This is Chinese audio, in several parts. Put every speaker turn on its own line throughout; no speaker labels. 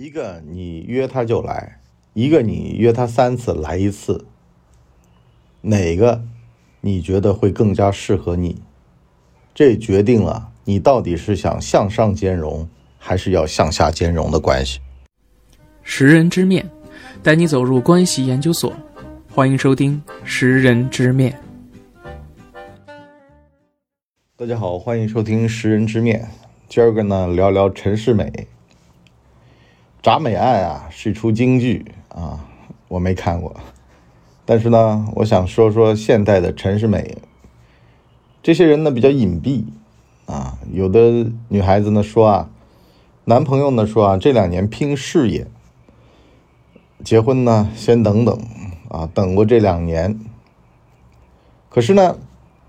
一个你约他就来，一个你约他三次来一次，哪个你觉得会更加适合你？这决定了你到底是想向上兼容，还是要向下兼容的关系。
识人之面，带你走入关系研究所，欢迎收听《识人之面》。
大家好，欢迎收听《识人之面》，今儿个呢聊聊陈世美。《铡美案》啊是一出京剧啊，我没看过，但是呢，我想说说现代的陈世美。这些人呢比较隐蔽啊，有的女孩子呢说啊，男朋友呢说啊，这两年拼事业，结婚呢先等等啊，等过这两年。可是呢，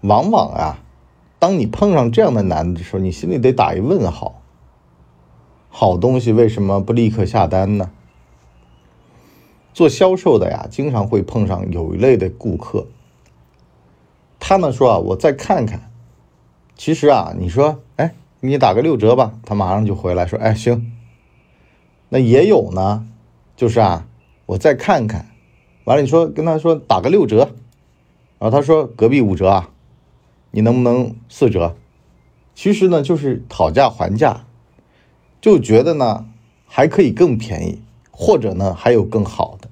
往往啊，当你碰上这样的男的时候，你心里得打一问号。好东西为什么不立刻下单呢？做销售的呀，经常会碰上有一类的顾客，他们说啊，我再看看。其实啊，你说，哎，你打个六折吧，他马上就回来说，哎，行。那也有呢，就是啊，我再看看。完了，你说跟他说打个六折，然后他说隔壁五折啊，你能不能四折？其实呢，就是讨价还价。就觉得呢，还可以更便宜，或者呢还有更好的。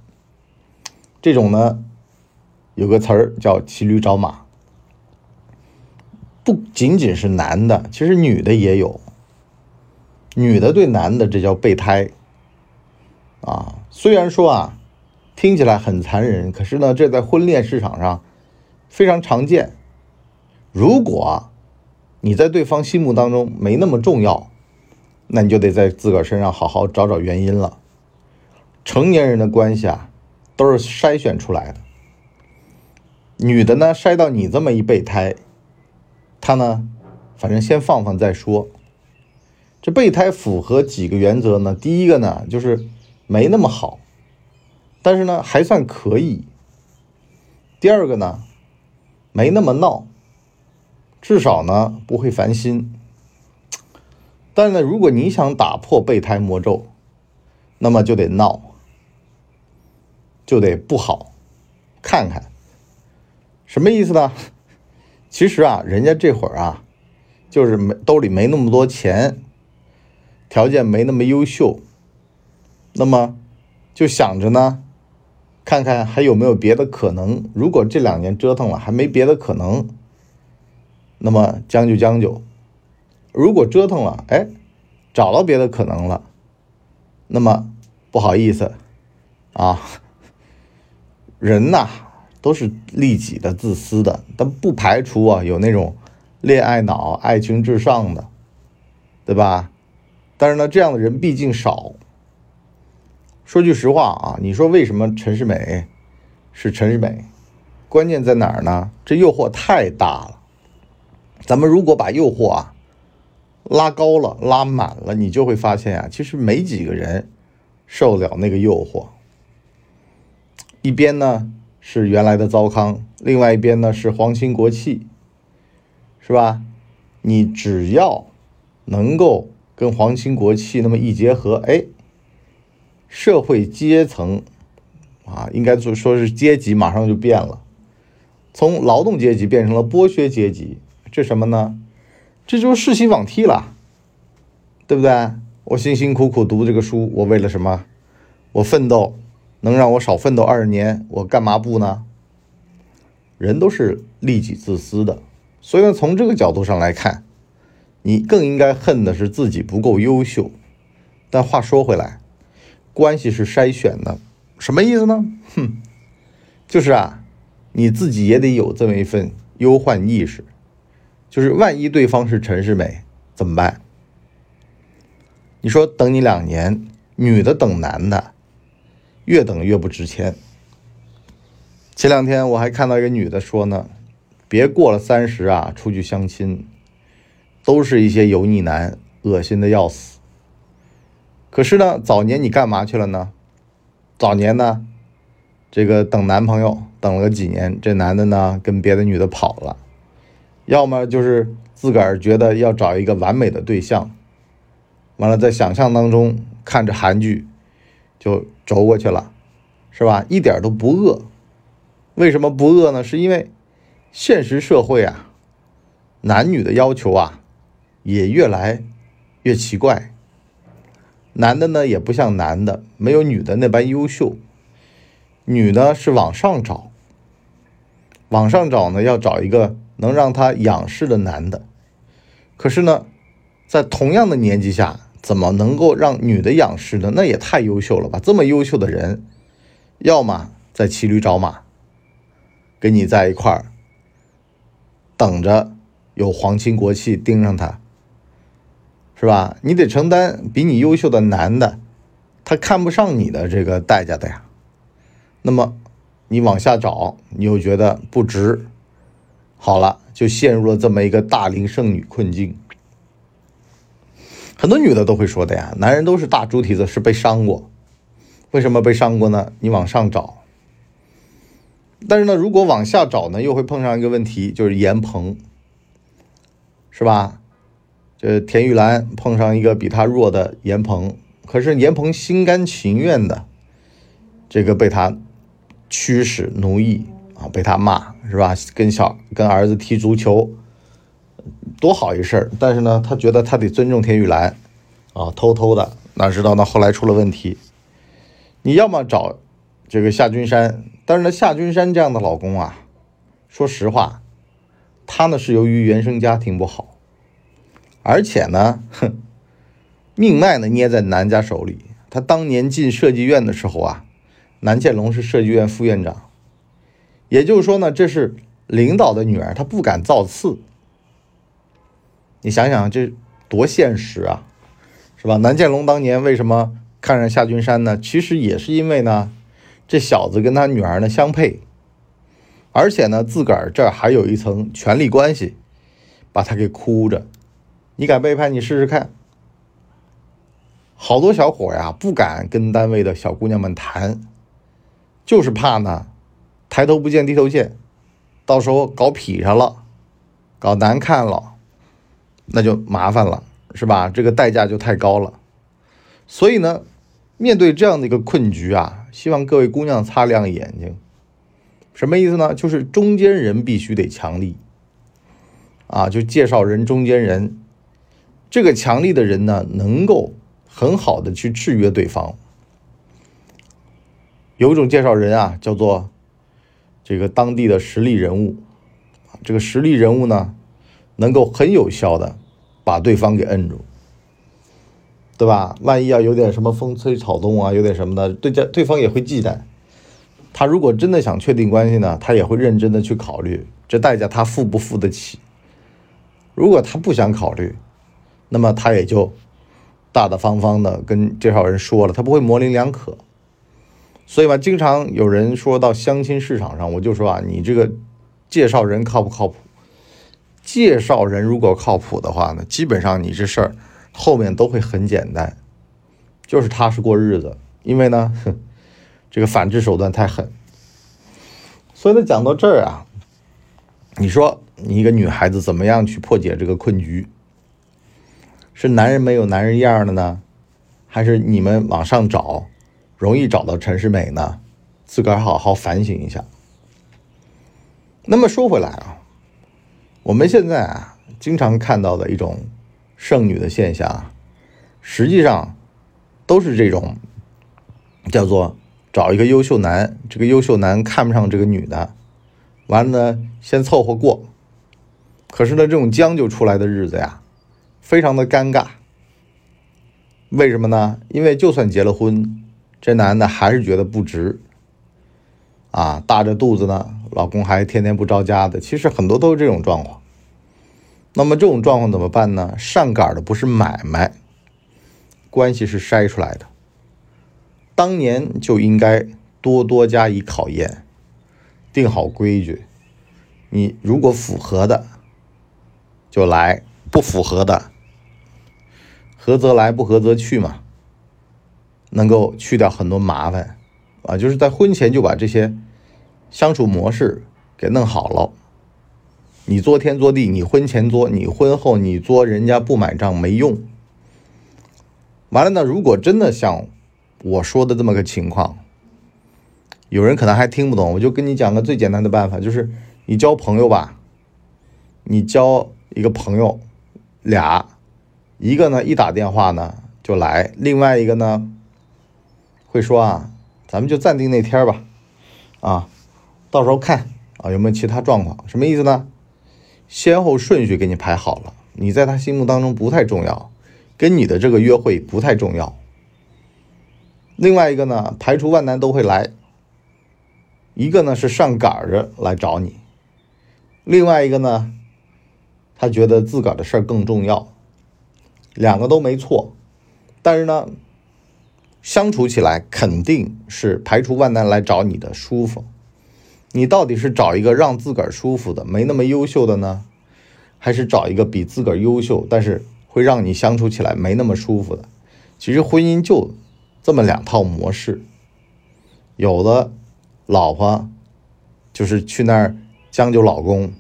这种呢，有个词儿叫骑驴找马。不仅仅是男的，其实女的也有。女的对男的这叫备胎。啊，虽然说啊，听起来很残忍，可是呢，这在婚恋市场上非常常见。如果你在对方心目当中没那么重要。那你就得在自个儿身上好好找找原因了。成年人的关系啊，都是筛选出来的。女的呢，筛到你这么一备胎，她呢，反正先放放再说。这备胎符合几个原则呢？第一个呢，就是没那么好，但是呢，还算可以。第二个呢，没那么闹，至少呢，不会烦心。但是呢，如果你想打破备胎魔咒，那么就得闹，就得不好，看看什么意思呢？其实啊，人家这会儿啊，就是没兜里没那么多钱，条件没那么优秀，那么就想着呢，看看还有没有别的可能。如果这两年折腾了还没别的可能，那么将就将就。如果折腾了，哎，找到别的可能了，那么不好意思啊，人呐都是利己的、自私的，但不排除啊有那种恋爱脑、爱情至上的，对吧？但是呢，这样的人毕竟少。说句实话啊，你说为什么陈世美是陈世美？关键在哪儿呢？这诱惑太大了。咱们如果把诱惑啊。拉高了，拉满了，你就会发现啊，其实没几个人受得了那个诱惑。一边呢是原来的糟糠，另外一边呢是皇亲国戚，是吧？你只要能够跟皇亲国戚那么一结合，哎，社会阶层啊，应该说说是阶级，马上就变了，从劳动阶级变成了剥削阶级，这什么呢？这就是世袭罔替了，对不对？我辛辛苦苦读这个书，我为了什么？我奋斗能让我少奋斗二十年，我干嘛不呢？人都是利己自私的，所以呢，从这个角度上来看，你更应该恨的是自己不够优秀。但话说回来，关系是筛选的，什么意思呢？哼，就是啊，你自己也得有这么一份忧患意识。就是万一对方是陈世美怎么办？你说等你两年，女的等男的，越等越不值钱。前两天我还看到一个女的说呢，别过了三十啊，出去相亲，都是一些油腻男，恶心的要死。可是呢，早年你干嘛去了呢？早年呢，这个等男朋友等了几年，这男的呢跟别的女的跑了。要么就是自个儿觉得要找一个完美的对象，完了在想象当中看着韩剧就轴过去了，是吧？一点都不饿。为什么不饿呢？是因为现实社会啊，男女的要求啊也越来越奇怪。男的呢也不像男的，没有女的那般优秀。女的是往上找，往上找呢要找一个能让他仰视的男的。可是呢，在同样的年纪下，怎么能够让女的仰视呢？那也太优秀了吧！这么优秀的人，要么在骑驴找马。跟你在一块儿，等着有皇亲国戚盯上他，是吧？你得承担比你优秀的男的，他看不上你的这个代价的呀。那么你往下找，你又觉得不值，好了，就陷入了这么一个大龄剩女困境。很多女的都会说的呀，男人都是大猪蹄子，是被伤过。为什么被伤过呢？你往上找。但是呢，如果往下找呢，又会碰上一个问题，就是严鹏，是吧？这田玉兰碰上一个比他弱的严鹏，可是严鹏心甘情愿的，这个被他驱使奴役啊，被他骂是吧？跟小跟儿子踢足球，多好一事儿。但是呢，他觉得他得尊重田玉兰啊，偷偷的，哪知道呢？后来出了问题。你要么找这个夏君山。但是呢，夏君山这样的老公啊，说实话，他呢是由于原生家庭不好，而且呢，哼，命脉呢捏在南家手里。他当年进设计院的时候啊，南建龙是设计院副院长，也就是说呢，这是领导的女儿，她不敢造次。你想想，这多现实啊，是吧？南建龙当年为什么看上夏君山呢？其实也是因为呢。这小子跟他女儿呢相配，而且呢自个儿这还有一层权力关系，把他给箍着。你敢背叛？你试试看。好多小伙呀不敢跟单位的小姑娘们谈，就是怕呢抬头不见低头见，到时候搞劈上了，搞难看了，那就麻烦了，是吧？这个代价就太高了。所以呢。面对这样的一个困局啊，希望各位姑娘擦亮眼睛。什么意思呢？就是中间人必须得强力啊，就介绍人中间人。这个强力的人呢，能够很好的去制约对方。有一种介绍人啊，叫做这个当地的实力人物。这个实力人物呢，能够很有效的把对方给摁住。对吧？万一要有点什么风吹草动啊，有点什么的，对家对方也会忌惮。他如果真的想确定关系呢，他也会认真的去考虑这代价他付不付得起。如果他不想考虑，那么他也就大大方方的跟介绍人说了，他不会模棱两可。所以嘛，经常有人说到相亲市场上，我就说啊，你这个介绍人靠不靠谱？介绍人如果靠谱的话呢，基本上你这事儿。后面都会很简单，就是踏实过日子。因为呢，这个反制手段太狠。所以呢，讲到这儿啊，你说你一个女孩子怎么样去破解这个困局？是男人没有男人样的呢，还是你们往上找容易找到陈世美呢？自个儿好好反省一下。那么说回来啊，我们现在啊，经常看到的一种。剩女的现象，实际上都是这种叫做找一个优秀男，这个优秀男看不上这个女的，完了呢先凑合过。可是呢，这种将就出来的日子呀，非常的尴尬。为什么呢？因为就算结了婚，这男的还是觉得不值。啊，大着肚子呢，老公还天天不着家的，其实很多都是这种状况。那么这种状况怎么办呢？上杆的不是买卖，关系是筛出来的。当年就应该多多加以考验，定好规矩。你如果符合的就来，不符合的合则来，不合则去嘛。能够去掉很多麻烦啊，就是在婚前就把这些相处模式给弄好了。你作天作地，你婚前作，你婚后你作，人家不买账没用。完了呢，如果真的像我说的这么个情况。有人可能还听不懂，我就跟你讲个最简单的办法，就是你交朋友吧，你交一个朋友俩，一个呢一打电话呢就来，另外一个呢会说啊，咱们就暂定那天吧，啊，到时候看啊有没有其他状况，什么意思呢？先后顺序给你排好了，你在他心目当中不太重要，跟你的这个约会不太重要。另外一个呢，排除万难都会来。一个呢是上赶着来找你，另外一个呢，他觉得自个儿的事儿更重要，两个都没错，但是呢，相处起来肯定是排除万难来找你的舒服。你到底是找一个让自个儿舒服的、没那么优秀的呢，还是找一个比自个儿优秀，但是会让你相处起来没那么舒服的？其实婚姻就这么两套模式，有的。老婆就是去那儿将就老公，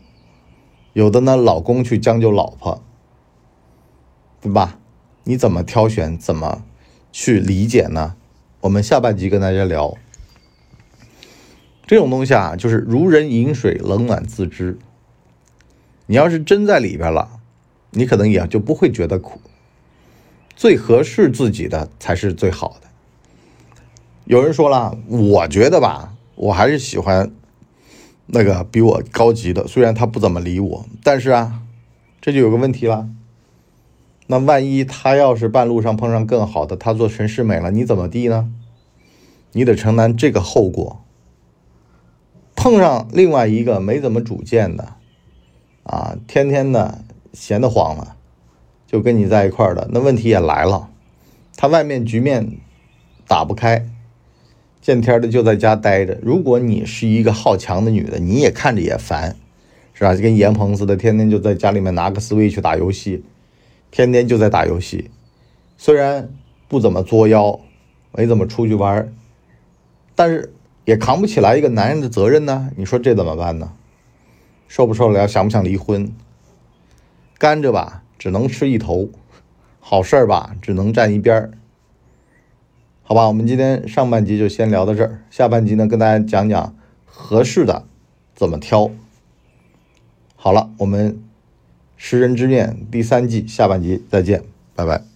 有的呢，老公去将就老婆，对吧？你怎么挑选，怎么去理解呢？我们下半集跟大家聊这种东西啊，就是如人饮水，冷暖自知。你要是真在里边了，你可能也就不会觉得苦。最合适自己的才是最好的。有人说了，我觉得吧。我还是喜欢那个比我高级的，虽然他不怎么理我，但是啊，这就有个问题了。那万一他要是半路上碰上更好的，他做陈世美了，你怎么地呢？你得承担这个后果。碰上另外一个没怎么主见的，啊，天天的闲得慌了，就跟你在一块儿的，那问题也来了，他外面局面打不开。见天的就在家待着。如果你是一个好强的女的，你也看着也烦，是吧？就跟严鹏似的，天天就在家里面拿个 Switch 打游戏，天天就在打游戏。虽然不怎么作妖，没怎么出去玩，但是也扛不起来一个男人的责任呢。你说这怎么办呢？受不受得了？想不想离婚？甘蔗吧，只能吃一头；好事儿吧，只能站一边儿。好吧，我们今天上半集就先聊到这儿，下半集呢跟大家讲讲合适的怎么挑。好了，我们食人之面第三季下半集再见，拜拜。